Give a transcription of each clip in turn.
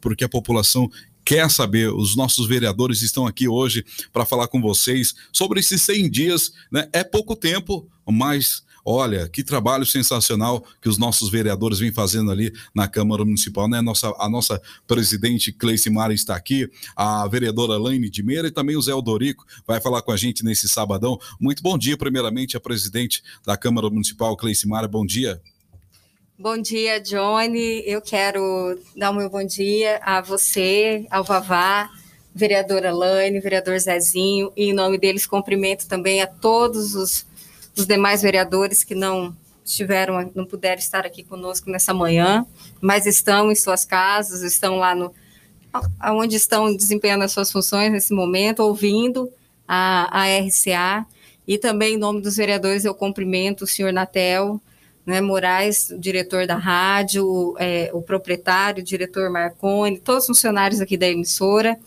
porque a população quer saber. Os nossos vereadores estão aqui hoje para falar com vocês sobre esses 100 dias. Né? É pouco tempo, mas Olha, que trabalho sensacional que os nossos vereadores vêm fazendo ali na Câmara Municipal, né? Nossa, a nossa presidente Cleice Mara está aqui, a vereadora Laine de Meira e também o Zé Aldorico vai falar com a gente nesse sabadão. Muito bom dia, primeiramente, a presidente da Câmara Municipal, Cleice Mara, bom dia. Bom dia, Johnny. Eu quero dar o meu bom dia a você, ao Vavá, vereadora Laine, vereador Zezinho, e em nome deles cumprimento também a todos os, os demais vereadores que não estiveram, não puderam estar aqui conosco nessa manhã, mas estão em suas casas, estão lá no aonde estão desempenhando as suas funções nesse momento, ouvindo a, a RCA, e também em nome dos vereadores eu cumprimento o senhor Natel, né, Moraes, diretor da rádio, é, o proprietário, o diretor Marconi, todos os funcionários aqui da emissora.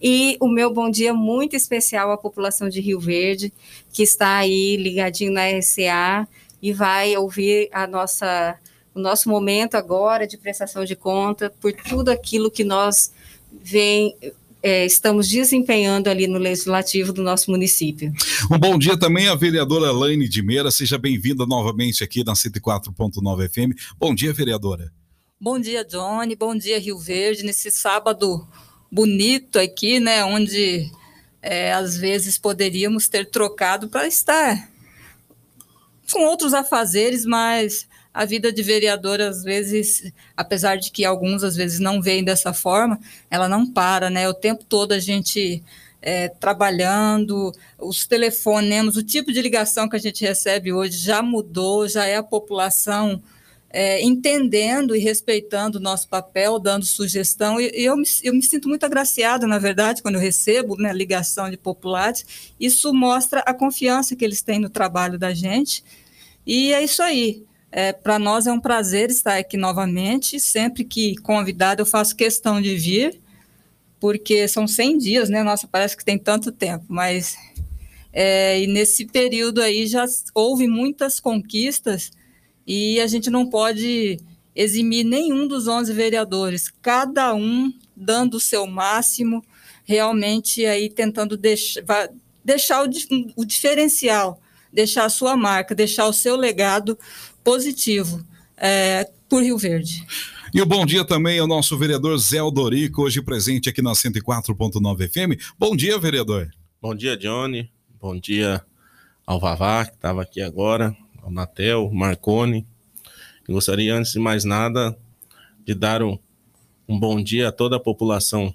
E o meu bom dia muito especial à população de Rio Verde, que está aí ligadinho na RCA e vai ouvir a nossa, o nosso momento agora de prestação de conta por tudo aquilo que nós vem, é, estamos desempenhando ali no legislativo do nosso município. Um bom dia também à vereadora Laine de Meira, seja bem-vinda novamente aqui na 104.9 FM. Bom dia, vereadora. Bom dia, Johnny, bom dia, Rio Verde, nesse sábado bonito aqui, né, onde é, às vezes poderíamos ter trocado para estar com outros afazeres, mas a vida de vereador, às vezes, apesar de que alguns às vezes não veem dessa forma, ela não para, né? O tempo todo a gente é, trabalhando, os telefonemas, o tipo de ligação que a gente recebe hoje já mudou, já é a população é, entendendo e respeitando o nosso papel, dando sugestão. E, e eu, me, eu me sinto muito agraciada, na verdade, quando eu recebo né, ligação de populares. Isso mostra a confiança que eles têm no trabalho da gente. E é isso aí. É, Para nós é um prazer estar aqui novamente. Sempre que convidado, eu faço questão de vir, porque são 100 dias, né? Nossa, parece que tem tanto tempo, mas. É, e nesse período aí já houve muitas conquistas e a gente não pode eximir nenhum dos 11 vereadores, cada um dando o seu máximo, realmente aí tentando deixar, deixar o, o diferencial, deixar a sua marca, deixar o seu legado positivo é, por Rio Verde. E o bom dia também ao nosso vereador Zé Aldorico, hoje presente aqui na 104.9 FM. Bom dia, vereador. Bom dia, Johnny. Bom dia ao Vavá, que estava aqui agora, ao Natel, Marcone. Eu gostaria, antes de mais nada, de dar um, um bom dia a toda a população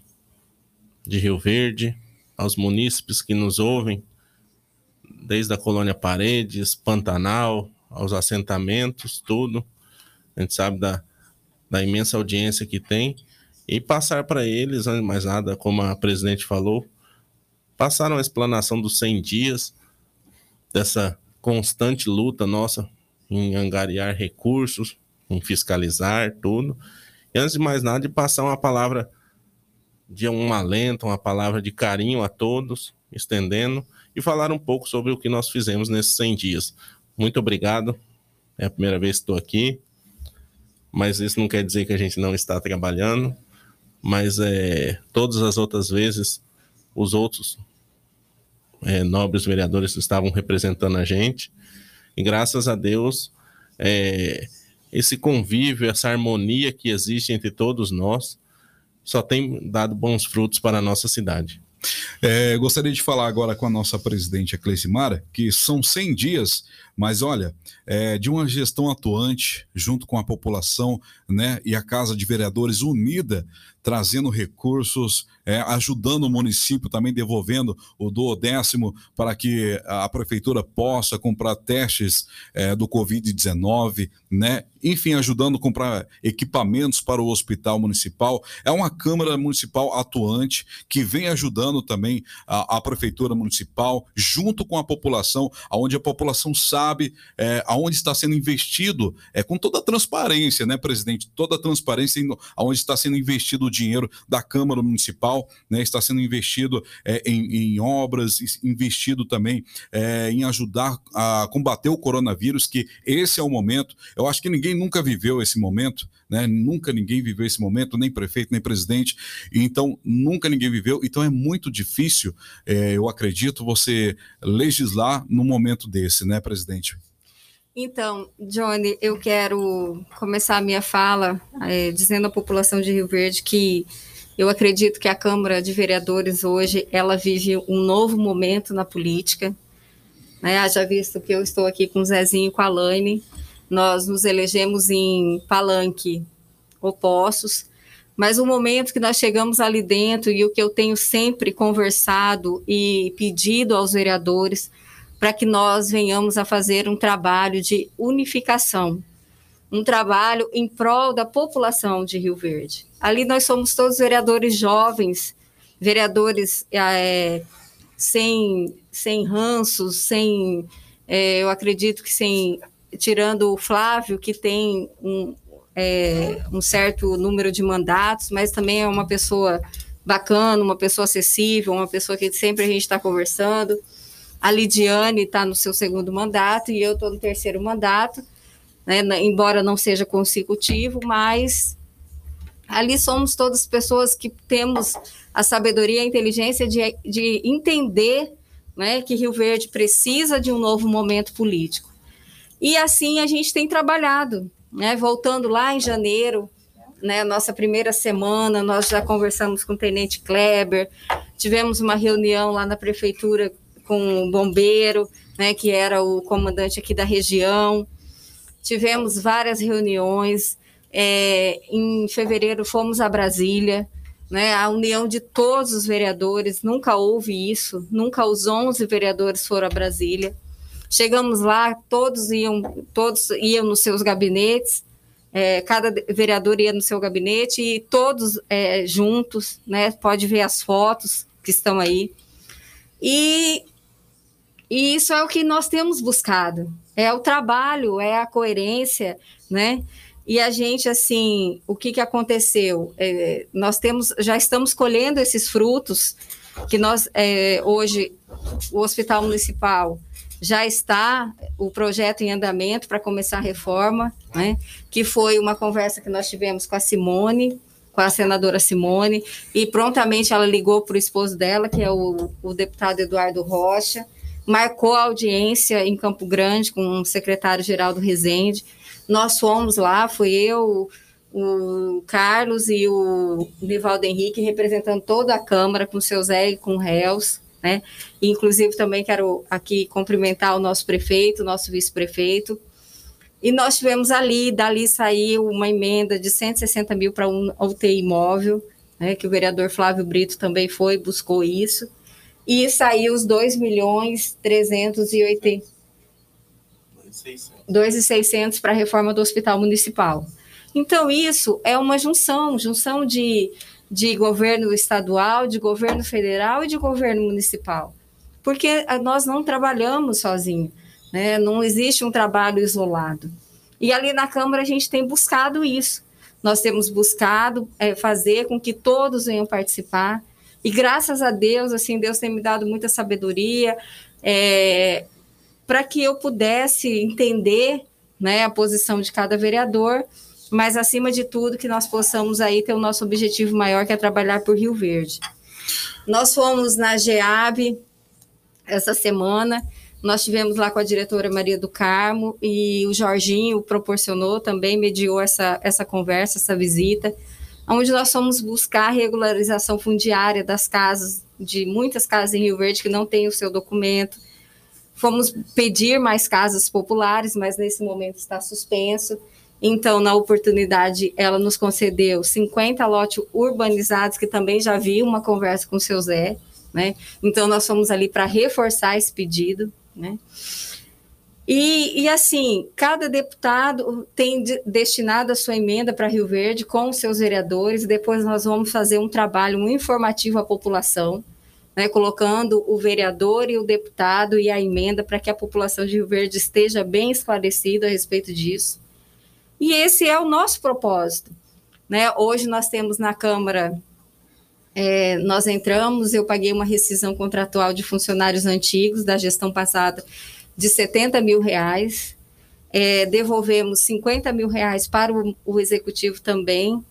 de Rio Verde, aos munícipes que nos ouvem, desde a colônia Paredes, Pantanal, aos assentamentos, tudo. A gente sabe da, da imensa audiência que tem. E passar para eles, antes de mais nada, como a presidente falou, passaram a explanação dos 100 dias, dessa constante luta nossa em angariar recursos, em fiscalizar tudo. E antes de mais nada, de passar uma palavra de um alento, uma palavra de carinho a todos, estendendo, e falar um pouco sobre o que nós fizemos nesses 100 dias. Muito obrigado. É a primeira vez que estou aqui, mas isso não quer dizer que a gente não está trabalhando. Mas é, todas as outras vezes, os outros é, nobres vereadores estavam representando a gente. E graças a Deus, é, esse convívio, essa harmonia que existe entre todos nós, só tem dado bons frutos para a nossa cidade. É, gostaria de falar agora com a nossa presidente, a Cleice Mara, que são 100 dias, mas olha, é, de uma gestão atuante, junto com a população né, e a Casa de Vereadores unida, trazendo recursos, é, ajudando o município, também devolvendo o do décimo para que a prefeitura possa comprar testes é, do Covid-19, né? Enfim, ajudando a comprar equipamentos para o hospital municipal. É uma Câmara Municipal atuante que vem ajudando também a, a prefeitura municipal, junto com a população, onde a população sabe sabe é, aonde está sendo investido, é, com toda a transparência, né, presidente? Toda a transparência em, aonde está sendo investido o dinheiro da Câmara Municipal, né? Está sendo investido é, em, em, obras, investido também é, em ajudar a combater o coronavírus, que esse é o momento. Eu acho que ninguém nunca viveu esse momento, né? Nunca ninguém viveu esse momento, nem prefeito, nem presidente. Então, nunca ninguém viveu. Então, é muito difícil, é, eu acredito, você legislar num momento desse, né, presidente? Então, Johnny, eu quero começar a minha fala é, dizendo à população de Rio Verde que eu acredito que a Câmara de Vereadores hoje ela vive um novo momento na política. Né? Já visto que eu estou aqui com o Zezinho e com a Laine, nós nos elegemos em palanque opostos, mas o momento que nós chegamos ali dentro e o que eu tenho sempre conversado e pedido aos vereadores para que nós venhamos a fazer um trabalho de unificação, um trabalho em prol da população de Rio Verde. Ali nós somos todos vereadores jovens, vereadores é, sem, sem ranços, sem, é, eu acredito que sem, tirando o Flávio, que tem um, é, um certo número de mandatos, mas também é uma pessoa bacana, uma pessoa acessível, uma pessoa que sempre a gente está conversando. A Lidiane está no seu segundo mandato e eu estou no terceiro mandato, né, embora não seja consecutivo, mas ali somos todas pessoas que temos a sabedoria e a inteligência de, de entender né, que Rio Verde precisa de um novo momento político. E assim a gente tem trabalhado, né, voltando lá em janeiro, né, nossa primeira semana, nós já conversamos com o Tenente Kleber, tivemos uma reunião lá na prefeitura com o bombeiro, né, que era o comandante aqui da região. Tivemos várias reuniões. É, em fevereiro fomos a Brasília, né, a união de todos os vereadores, nunca houve isso, nunca os 11 vereadores foram a Brasília. Chegamos lá, todos iam, todos iam nos seus gabinetes, é, cada vereador ia no seu gabinete e todos é, juntos, né? Pode ver as fotos que estão aí. E e isso é o que nós temos buscado. É o trabalho, é a coerência, né? E a gente, assim, o que, que aconteceu? É, nós temos, já estamos colhendo esses frutos que nós, é, hoje, o Hospital Municipal já está o projeto em andamento para começar a reforma, né? Que foi uma conversa que nós tivemos com a Simone, com a senadora Simone, e prontamente ela ligou para o esposo dela, que é o, o deputado Eduardo Rocha, marcou a audiência em Campo Grande com o secretário-geral do Resende. Nós fomos lá, fui eu, o Carlos e o Nivaldo Henrique representando toda a Câmara com o seu Zé e com o réus, né? inclusive também quero aqui cumprimentar o nosso prefeito, o nosso vice-prefeito. E nós tivemos ali, dali saiu uma emenda de 160 mil para um UTI imóvel, né, que o vereador Flávio Brito também foi, buscou isso e saiu os 2 milhões 380 2,600 para a reforma do hospital municipal. Então, isso é uma junção, junção de, de governo estadual, de governo federal e de governo municipal. Porque nós não trabalhamos sozinhos, né? não existe um trabalho isolado. E ali na Câmara a gente tem buscado isso. Nós temos buscado é, fazer com que todos venham participar, e graças a Deus, assim, Deus tem me dado muita sabedoria é, para que eu pudesse entender né, a posição de cada vereador, mas acima de tudo que nós possamos aí ter o nosso objetivo maior, que é trabalhar por Rio Verde. Nós fomos na GEAB essa semana, nós tivemos lá com a diretora Maria do Carmo e o Jorginho proporcionou também, mediou essa, essa conversa, essa visita onde nós fomos buscar a regularização fundiária das casas, de muitas casas em Rio Verde que não têm o seu documento. Fomos pedir mais casas populares, mas nesse momento está suspenso. Então, na oportunidade, ela nos concedeu 50 lotes urbanizados, que também já vi uma conversa com o seu Zé, né? Então, nós fomos ali para reforçar esse pedido, né? E, e, assim, cada deputado tem de, destinado a sua emenda para Rio Verde com os seus vereadores. Depois nós vamos fazer um trabalho um informativo à população, né, colocando o vereador e o deputado e a emenda para que a população de Rio Verde esteja bem esclarecida a respeito disso. E esse é o nosso propósito. Né? Hoje nós temos na Câmara, é, nós entramos, eu paguei uma rescisão contratual de funcionários antigos da gestão passada de 70 mil reais, é, devolvemos 50 mil reais para o, o executivo também,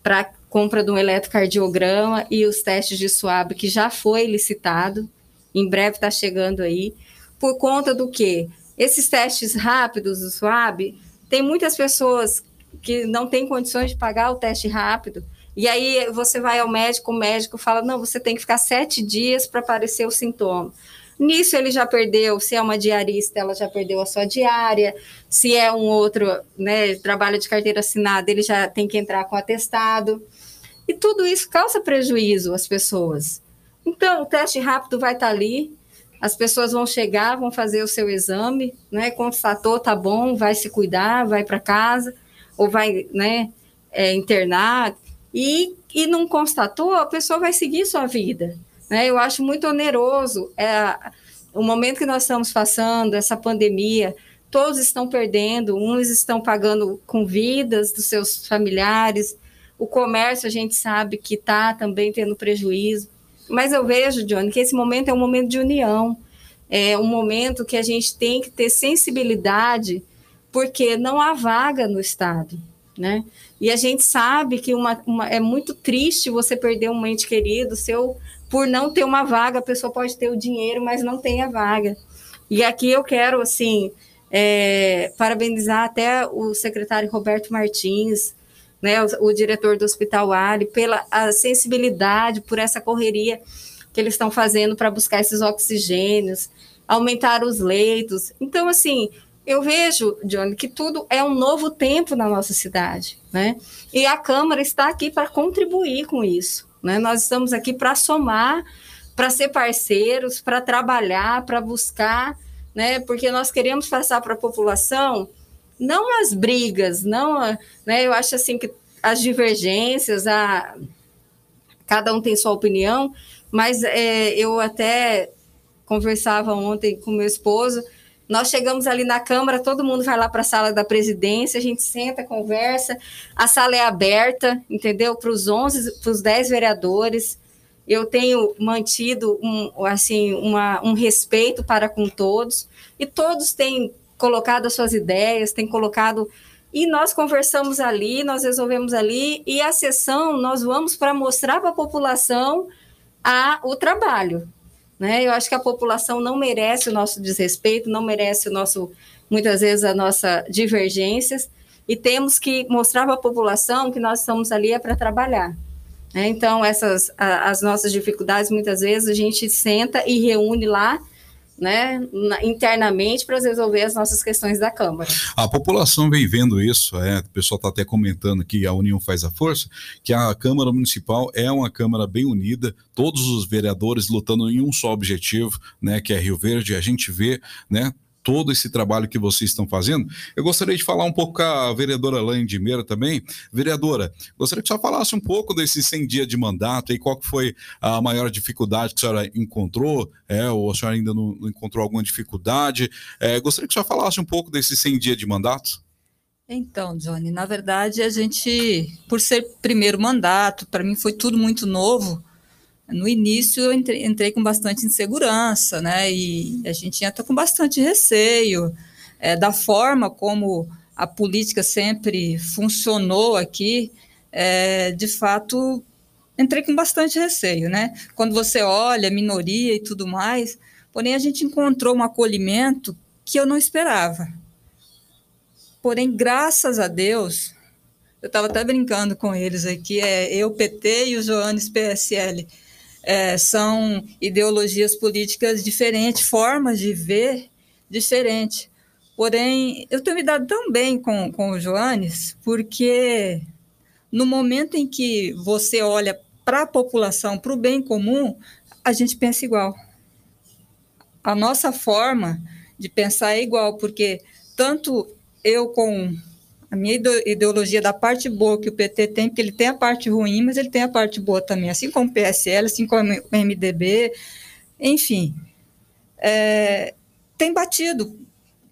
para compra de um eletrocardiograma e os testes de SWAB, que já foi licitado, em breve está chegando aí, por conta do que? Esses testes rápidos do SWAB, tem muitas pessoas que não têm condições de pagar o teste rápido, e aí você vai ao médico, o médico fala, não, você tem que ficar sete dias para aparecer o sintoma. Nisso ele já perdeu, se é uma diarista, ela já perdeu a sua diária, se é um outro, né, trabalho de carteira assinada, ele já tem que entrar com atestado. E tudo isso causa prejuízo às pessoas. Então, o teste rápido vai estar tá ali, as pessoas vão chegar, vão fazer o seu exame, né? Constatou, tá bom, vai se cuidar, vai para casa, ou vai, né, é, internar, e, e não constatou, a pessoa vai seguir sua vida. Né? Eu acho muito oneroso é, o momento que nós estamos passando, essa pandemia, todos estão perdendo, uns estão pagando com vidas dos seus familiares, o comércio a gente sabe que está também tendo prejuízo. Mas eu vejo, Johnny, que esse momento é um momento de união, é um momento que a gente tem que ter sensibilidade, porque não há vaga no Estado, né? E a gente sabe que uma, uma, é muito triste você perder um ente querido seu por não ter uma vaga. A pessoa pode ter o dinheiro, mas não tem a vaga. E aqui eu quero, assim, é, parabenizar até o secretário Roberto Martins, né, o, o, diretor do Hospital Ali, pela sensibilidade, por essa correria que eles estão fazendo para buscar esses oxigênios, aumentar os leitos. Então, assim, eu vejo, Johnny, que tudo é um novo tempo na nossa cidade, né? E a Câmara está aqui para contribuir com isso, né? Nós estamos aqui para somar, para ser parceiros, para trabalhar, para buscar, né? Porque nós queremos passar para a população não as brigas, não, né? Eu acho assim que as divergências, a cada um tem sua opinião, mas é, eu até conversava ontem com meu esposo. Nós chegamos ali na Câmara, todo mundo vai lá para a sala da presidência, a gente senta, conversa, a sala é aberta, entendeu? Para os 11, para os 10 vereadores. Eu tenho mantido um, assim, uma, um respeito para com todos, e todos têm colocado as suas ideias, tem colocado. E nós conversamos ali, nós resolvemos ali, e a sessão nós vamos para mostrar para a população a, o trabalho. Né? Eu acho que a população não merece o nosso desrespeito, não merece o nosso, muitas vezes, a nossa divergências, e temos que mostrar para a população que nós estamos ali é para trabalhar. Né? Então, essas a, as nossas dificuldades, muitas vezes, a gente senta e reúne lá né, internamente para resolver as nossas questões da Câmara. A população vem vendo isso, é, o pessoal está até comentando que a união faz a força, que a Câmara Municipal é uma Câmara bem unida, todos os vereadores lutando em um só objetivo, né, que é Rio Verde, a gente vê, né, todo esse trabalho que vocês estão fazendo. Eu gostaria de falar um pouco com a vereadora Laine de Meira também. Vereadora, gostaria que a senhora falasse um pouco desses 100 dias de mandato e qual que foi a maior dificuldade que a senhora encontrou, é, ou a senhora ainda não, encontrou alguma dificuldade. É, gostaria que a senhora falasse um pouco desses 100 dias de mandato. Então, Johnny, na verdade, a gente, por ser primeiro mandato, para mim foi tudo muito novo, no início eu entrei, entrei, com bastante insegurança, né? E a gente entra com bastante receio é, da forma como a política sempre funcionou aqui. É, de fato, entrei com bastante receio, né? Quando você olha minoria e tudo mais, porém a gente encontrou um acolhimento que eu não esperava. Porém, graças a Deus, eu estava até brincando com eles aqui, é eu PT e o Joanes PSL é, são ideologias políticas diferentes, formas de ver diferentes. Porém, eu tenho me dado tão bem com, com o Joanes, porque no momento em que você olha para a população, para o bem comum, a gente pensa igual. A nossa forma de pensar é igual, porque tanto eu com a minha ideologia da parte boa que o PT tem, porque ele tem a parte ruim, mas ele tem a parte boa também, assim como o PSL, assim como o MDB, enfim, é, tem batido,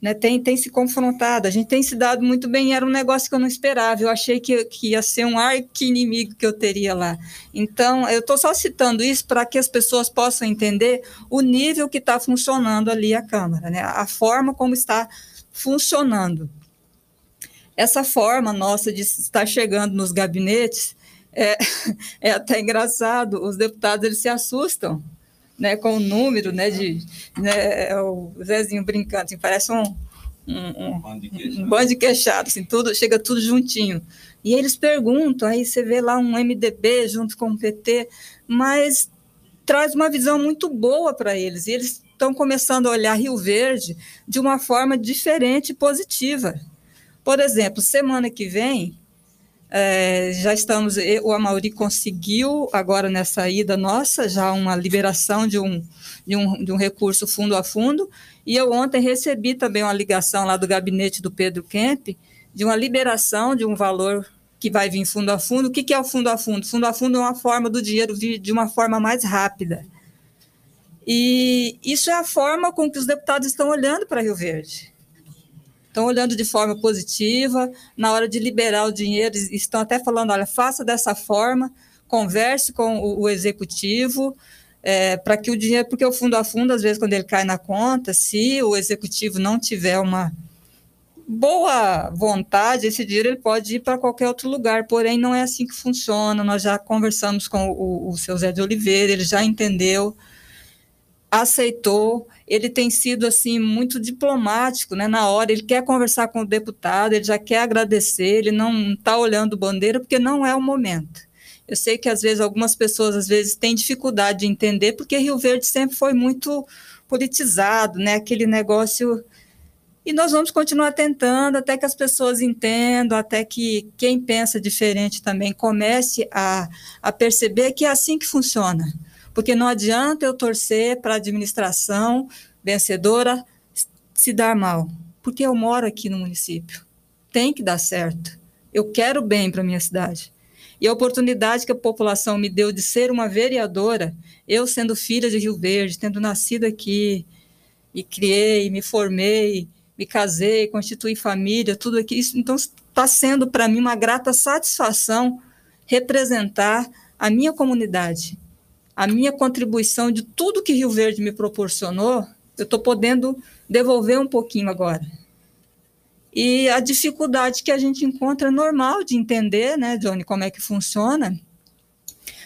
né, tem, tem se confrontado, a gente tem se dado muito bem, era um negócio que eu não esperava, eu achei que, que ia ser um arqui-inimigo que eu teria lá. Então, eu estou só citando isso para que as pessoas possam entender o nível que está funcionando ali a Câmara, né, a forma como está funcionando. Essa forma nossa de estar chegando nos gabinetes é, é até engraçado, os deputados eles se assustam, né, com o número, né, de, né, é o Zezinho brincando, assim, parece um, um, um, um bando de queixado, assim, tudo, chega tudo juntinho. E eles perguntam, aí você vê lá um MDB junto com o PT, mas traz uma visão muito boa para eles, e eles estão começando a olhar Rio Verde de uma forma diferente e positiva. Por exemplo, semana que vem, é, já estamos, o Amauri conseguiu, agora nessa ida nossa, já uma liberação de um, de um, de um recurso fundo a fundo, e eu ontem recebi também uma ligação lá do gabinete do Pedro Kemp, de uma liberação de um valor que vai vir fundo a fundo. O que, que é o fundo a fundo? Fundo a fundo é uma forma do dinheiro vir de uma forma mais rápida. E isso é a forma com que os deputados estão olhando para Rio Verde estão olhando de forma positiva, na hora de liberar o dinheiro, estão até falando, olha, faça dessa forma, converse com o, o executivo, é, para que o dinheiro, porque o fundo a fundo, às vezes, quando ele cai na conta, se o executivo não tiver uma boa vontade, esse dinheiro ele pode ir para qualquer outro lugar, porém não é assim que funciona, nós já conversamos com o, o seu Zé de Oliveira, ele já entendeu, aceitou, ele tem sido assim muito diplomático, né? Na hora ele quer conversar com o deputado, ele já quer agradecer, ele não está olhando bandeira porque não é o momento. Eu sei que às vezes algumas pessoas às vezes têm dificuldade de entender porque Rio Verde sempre foi muito politizado, né? Aquele negócio e nós vamos continuar tentando até que as pessoas entendam, até que quem pensa diferente também comece a, a perceber que é assim que funciona porque não adianta eu torcer para a administração vencedora se dar mal, porque eu moro aqui no município. Tem que dar certo. Eu quero bem para minha cidade. E a oportunidade que a população me deu de ser uma vereadora, eu sendo filha de Rio Verde, tendo nascido aqui, e criei, me formei, me casei, constituí família, tudo aqui. Isso, então, está sendo para mim uma grata satisfação representar a minha comunidade a minha contribuição de tudo que Rio Verde me proporcionou, eu estou podendo devolver um pouquinho agora. E a dificuldade que a gente encontra é normal de entender, né, Johnny, como é que funciona.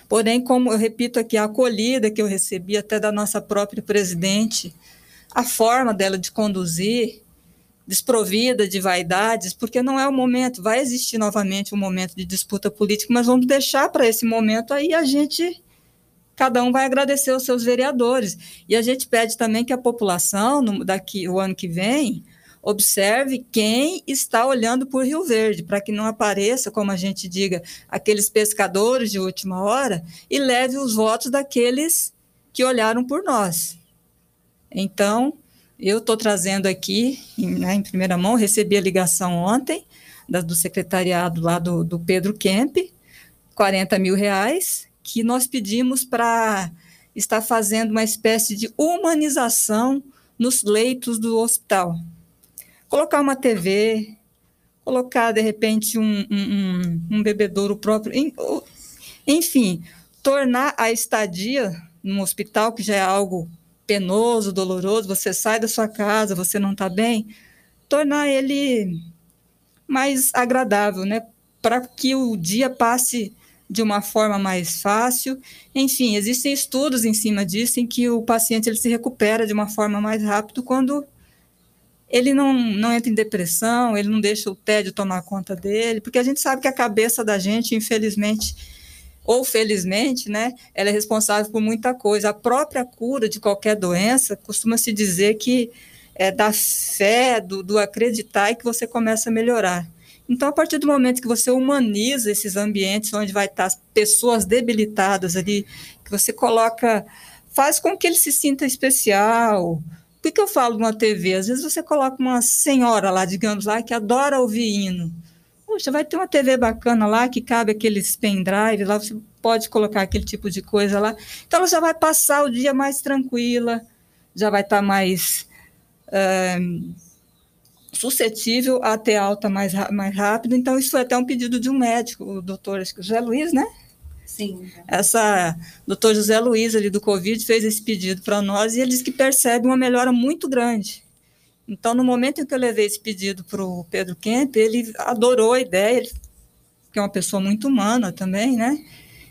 Porém, como eu repito aqui, a acolhida que eu recebi até da nossa própria presidente, a forma dela de conduzir, desprovida de vaidades, porque não é o momento, vai existir novamente um momento de disputa política, mas vamos deixar para esse momento aí a gente cada um vai agradecer os seus vereadores. E a gente pede também que a população, no, daqui o ano que vem, observe quem está olhando por Rio Verde, para que não apareça, como a gente diga, aqueles pescadores de última hora e leve os votos daqueles que olharam por nós. Então, eu estou trazendo aqui, né, em primeira mão, recebi a ligação ontem da, do secretariado lá do, do Pedro Kemp, 40 mil reais, que nós pedimos para estar fazendo uma espécie de humanização nos leitos do hospital. Colocar uma TV, colocar, de repente, um, um, um bebedouro próprio, enfim, tornar a estadia no hospital, que já é algo penoso, doloroso, você sai da sua casa, você não está bem, tornar ele mais agradável, né? Para que o dia passe de uma forma mais fácil. Enfim, existem estudos em cima disso em que o paciente ele se recupera de uma forma mais rápida quando ele não, não entra em depressão, ele não deixa o tédio tomar conta dele, porque a gente sabe que a cabeça da gente, infelizmente, ou felizmente, né, ela é responsável por muita coisa. A própria cura de qualquer doença costuma se dizer que é da fé, do, do acreditar e que você começa a melhorar. Então, a partir do momento que você humaniza esses ambientes onde vai estar pessoas debilitadas ali, que você coloca, faz com que ele se sinta especial. Por que eu falo de uma TV? Às vezes você coloca uma senhora lá, digamos lá, que adora ouvir hino. Puxa, vai ter uma TV bacana lá que cabe aqueles pendrive lá, você pode colocar aquele tipo de coisa lá. Então ela já vai passar o dia mais tranquila, já vai estar mais é, suscetível a ter alta mais, mais rápido. Então, isso foi até um pedido de um médico, o doutor José Luiz, né? Sim. Essa doutor José Luiz ali do Covid fez esse pedido para nós e ele disse que percebe uma melhora muito grande. Então, no momento em que eu levei esse pedido para o Pedro Kemp, ele adorou a ideia, ele, que é uma pessoa muito humana também, né?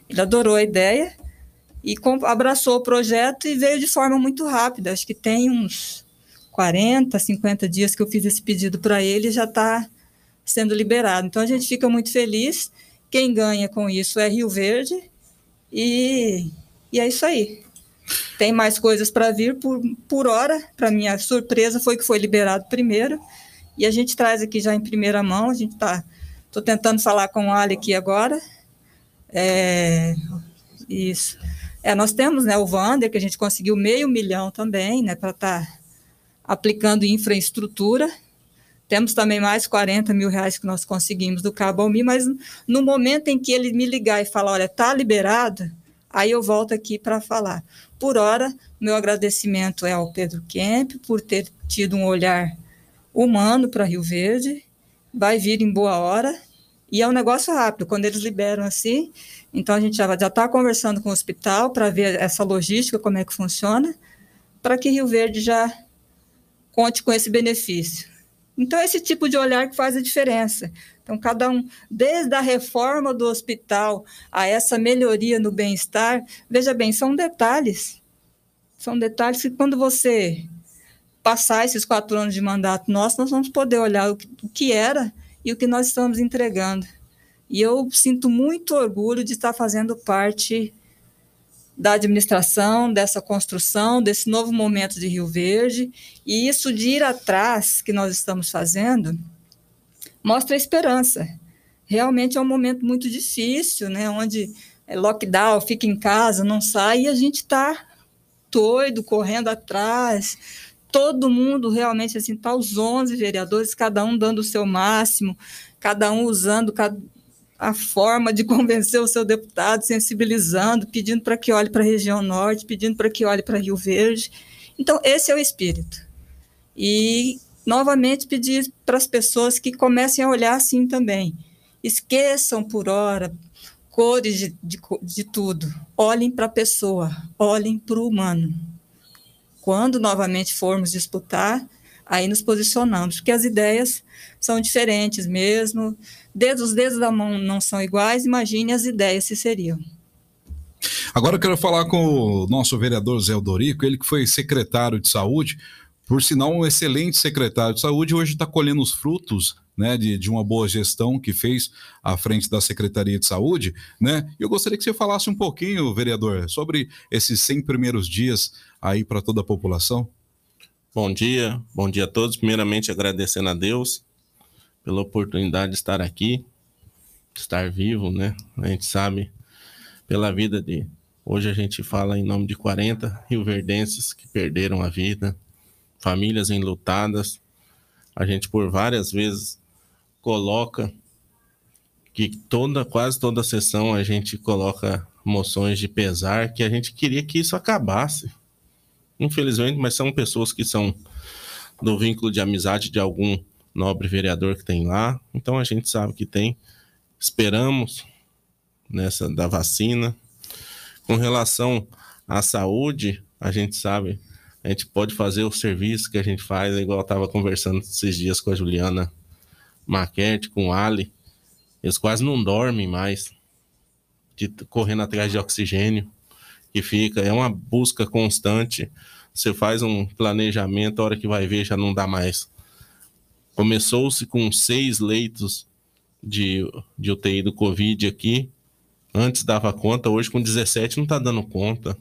Ele adorou a ideia e abraçou o projeto e veio de forma muito rápida. Acho que tem uns 40, 50 dias que eu fiz esse pedido para ele já está sendo liberado. Então a gente fica muito feliz. Quem ganha com isso é Rio Verde e, e é isso aí. Tem mais coisas para vir por, por hora. Para minha surpresa foi que foi liberado primeiro e a gente traz aqui já em primeira mão. A gente está, estou tentando falar com o Ali aqui agora. É, isso. É, nós temos né, o Vander, que a gente conseguiu meio milhão também, né, para estar tá aplicando infraestrutura. Temos também mais 40 mil reais que nós conseguimos do Cabo Almi, mas no momento em que ele me ligar e falar, olha, está liberado, aí eu volto aqui para falar. Por hora, meu agradecimento é ao Pedro Kemp por ter tido um olhar humano para Rio Verde, vai vir em boa hora, e é um negócio rápido, quando eles liberam assim, então a gente já está conversando com o hospital para ver essa logística, como é que funciona, para que Rio Verde já conte com esse benefício. Então, esse tipo de olhar que faz a diferença. Então, cada um, desde a reforma do hospital a essa melhoria no bem-estar, veja bem, são detalhes. São detalhes que, quando você passar esses quatro anos de mandato nosso, nós vamos poder olhar o que era e o que nós estamos entregando. E eu sinto muito orgulho de estar fazendo parte da administração, dessa construção, desse novo momento de Rio Verde, e isso de ir atrás que nós estamos fazendo mostra esperança. Realmente é um momento muito difícil, né, onde é lockdown, fica em casa, não sai, e a gente está doido, correndo atrás, todo mundo realmente assim, tá os 11 vereadores, cada um dando o seu máximo, cada um usando cada, a forma de convencer o seu deputado, sensibilizando, pedindo para que olhe para a região norte, pedindo para que olhe para Rio Verde. Então, esse é o espírito. E, novamente, pedir para as pessoas que comecem a olhar assim também. Esqueçam por hora cores de, de, de tudo. Olhem para a pessoa, olhem para o humano. Quando novamente formos disputar, aí nos posicionamos, porque as ideias são diferentes mesmo, dedos, os dedos da mão não são iguais, imagine as ideias se seriam. Agora eu quero falar com o nosso vereador Zé Dorico, ele que foi secretário de saúde, por sinal um excelente secretário de saúde, hoje está colhendo os frutos né, de, de uma boa gestão que fez à frente da Secretaria de Saúde, né? Eu gostaria que você falasse um pouquinho, vereador, sobre esses 100 primeiros dias aí para toda a população. Bom dia, bom dia a todos. Primeiramente agradecendo a Deus pela oportunidade de estar aqui, estar vivo, né? A gente sabe pela vida de. Hoje a gente fala em nome de 40 rioverdenses que perderam a vida, famílias enlutadas. A gente por várias vezes coloca que toda, quase toda sessão a gente coloca moções de pesar que a gente queria que isso acabasse. Infelizmente, mas são pessoas que são do vínculo de amizade de algum nobre vereador que tem lá. Então a gente sabe que tem. Esperamos nessa da vacina. Com relação à saúde, a gente sabe, a gente pode fazer o serviço que a gente faz, igual eu estava conversando esses dias com a Juliana Maquete, com o Ali. Eles quase não dormem mais de correndo atrás de oxigênio que fica, é uma busca constante. Você faz um planejamento, a hora que vai ver já não dá mais. Começou-se com seis leitos de, de UTI do Covid aqui. Antes dava conta, hoje com 17 não está dando conta.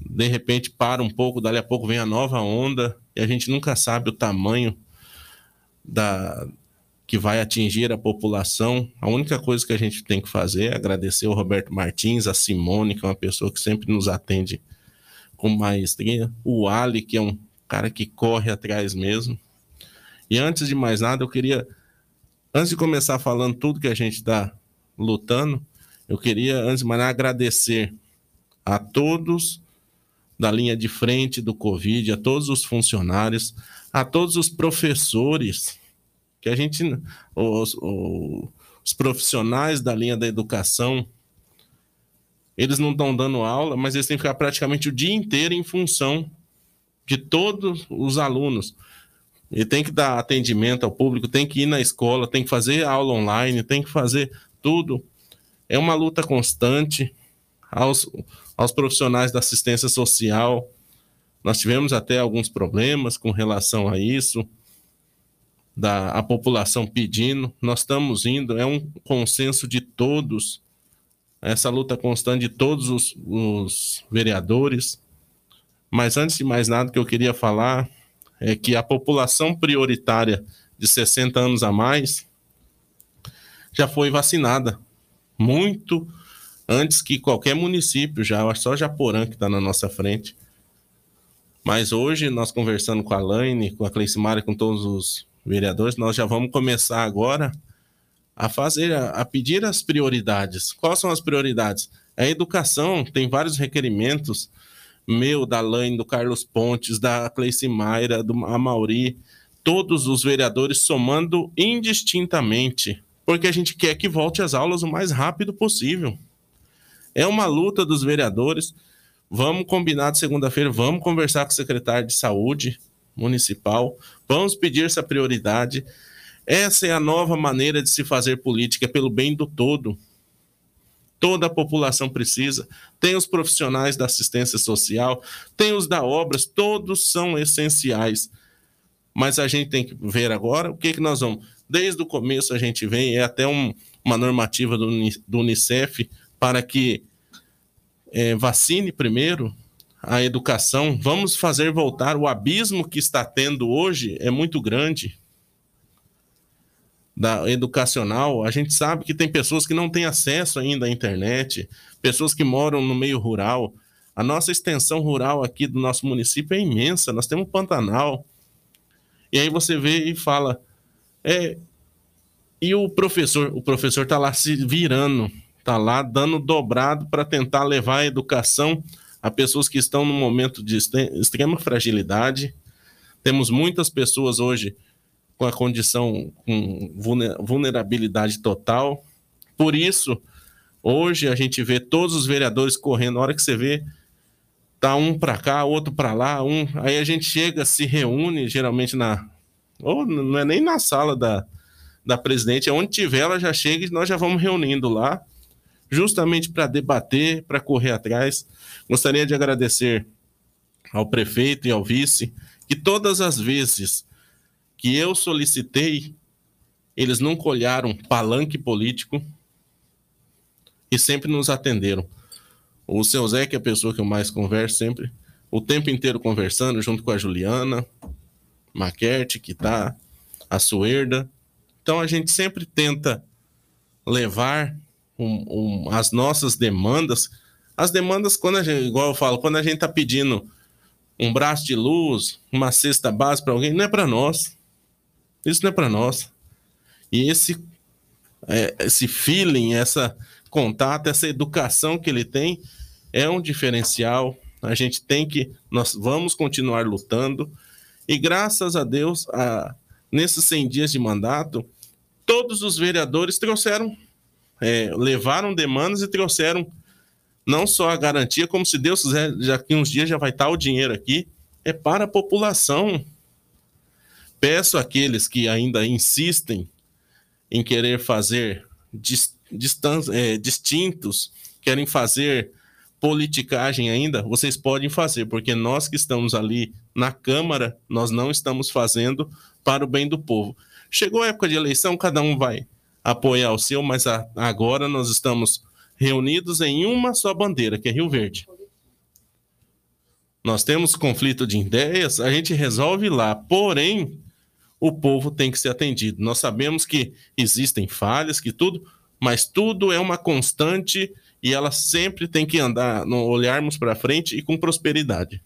De repente para um pouco, dali a pouco vem a nova onda e a gente nunca sabe o tamanho da que vai atingir a população. A única coisa que a gente tem que fazer é agradecer o Roberto Martins, a Simone, que é uma pessoa que sempre nos atende com maestria, o Ali, que é um cara que corre atrás mesmo. E antes de mais nada, eu queria Antes de começar falando tudo que a gente está lutando, eu queria, antes de mais nada, agradecer a todos da linha de frente do Covid, a todos os funcionários, a todos os professores, que a gente, os, os, profissionais da linha da educação, eles não estão dando aula, mas eles têm que ficar praticamente o dia inteiro em função de todos os alunos. Ele tem que dar atendimento ao público, tem que ir na escola, tem que fazer aula online, tem que fazer tudo. É uma luta constante aos, aos profissionais da assistência social. Nós tivemos até alguns problemas com relação a isso, da a população pedindo. Nós estamos indo, é um consenso de todos, essa luta constante de todos os, os vereadores. Mas antes de mais nada, que eu queria falar é que a população prioritária de 60 anos a mais já foi vacinada muito antes que qualquer município, já só Japorã que está na nossa frente. Mas hoje, nós conversando com a Laine, com a Cleicimara, com todos os vereadores, nós já vamos começar agora a fazer, a, pedir as prioridades. Quais são as prioridades? A educação tem vários requerimentos, meu, da Laine, do Carlos Pontes, da Cleicimaira, do Amauri, todos os vereadores somando indistintamente, porque a gente quer que volte às aulas o mais rápido possível. É uma luta dos vereadores. Vamos combinar de segunda-feira, vamos conversar com o secretário de saúde municipal, vamos pedir essa prioridade. Essa é a nova maneira de se fazer política pelo bem do todo. Toda a população precisa. Tem os profissionais da assistência social, tem os da obras, todos são essenciais. Mas a gente tem que ver agora o que, que nós vamos. Desde o começo a gente vem, é até um, uma normativa do, do Unicef para que é, vacine primeiro a educação. Vamos fazer voltar o abismo que está tendo hoje é muito grande da educacional. A gente sabe que tem pessoas que não têm acesso ainda à internet, pessoas que moram no meio rural. A nossa extensão rural aqui do nosso município é imensa. Nós temos Pantanal. E aí você vê e fala, é, e o professor, o professor está lá se virando está lá dando dobrado para tentar levar a educação a pessoas que estão num momento de extrema fragilidade. Temos muitas pessoas hoje com a condição com vulnerabilidade total. Por isso, hoje a gente vê todos os vereadores correndo. Na hora que você vê, tá um para cá, outro para lá, um. Aí a gente chega, se reúne, geralmente na ou não é nem na sala da, da presidente, é onde tiver, ela já chega e nós já vamos reunindo lá justamente para debater, para correr atrás. Gostaria de agradecer ao prefeito e ao vice que todas as vezes que eu solicitei, eles nunca olharam palanque político e sempre nos atenderam. O seu Zé, que é a pessoa que eu mais converso sempre, o tempo inteiro conversando, junto com a Juliana, Maquerte, que está, a Suerda. Então a gente sempre tenta levar um, um, as nossas demandas. As demandas, quando a gente, igual eu falo, quando a gente está pedindo um braço de luz, uma cesta base para alguém, não é para nós. Isso não é para nós. E esse, é, esse feeling, essa contato, essa educação que ele tem é um diferencial. A gente tem que, nós vamos continuar lutando. E graças a Deus, a, nesses 100 dias de mandato, todos os vereadores trouxeram é, levaram demandas e trouxeram não só a garantia, como se Deus quiser, já que uns dias já vai estar o dinheiro aqui, é para a população. Peço àqueles que ainda insistem em querer fazer é, distintos, querem fazer politicagem ainda, vocês podem fazer, porque nós que estamos ali na Câmara, nós não estamos fazendo para o bem do povo. Chegou a época de eleição, cada um vai apoiar o seu, mas a, agora nós estamos reunidos em uma só bandeira, que é Rio Verde. Nós temos conflito de ideias, a gente resolve lá, porém, o povo tem que ser atendido. Nós sabemos que existem falhas, que tudo, mas tudo é uma constante e ela sempre tem que andar, no olharmos para frente e com prosperidade.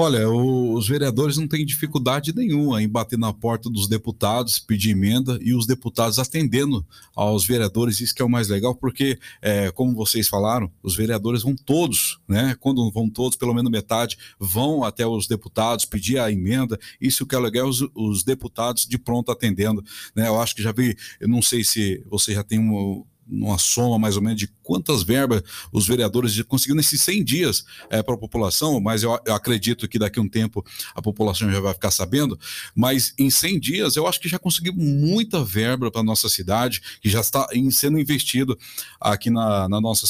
Olha, os vereadores não têm dificuldade nenhuma em bater na porta dos deputados, pedir emenda e os deputados atendendo aos vereadores, isso que é o mais legal, porque, é, como vocês falaram, os vereadores vão todos, né? Quando vão todos, pelo menos metade, vão até os deputados pedir a emenda. Isso que é legal, os, os deputados de pronto atendendo, né? Eu acho que já vi, eu não sei se você já tem um uma soma mais ou menos de quantas verbas os vereadores conseguiram nesses 100 dias é, para a população, mas eu, eu, acredito que daqui a um tempo a população já vai ficar sabendo, mas em 100 dias eu acho que já conseguimos muita verba para a nossa cidade, que já está sendo investido aqui na, na nossa cidade.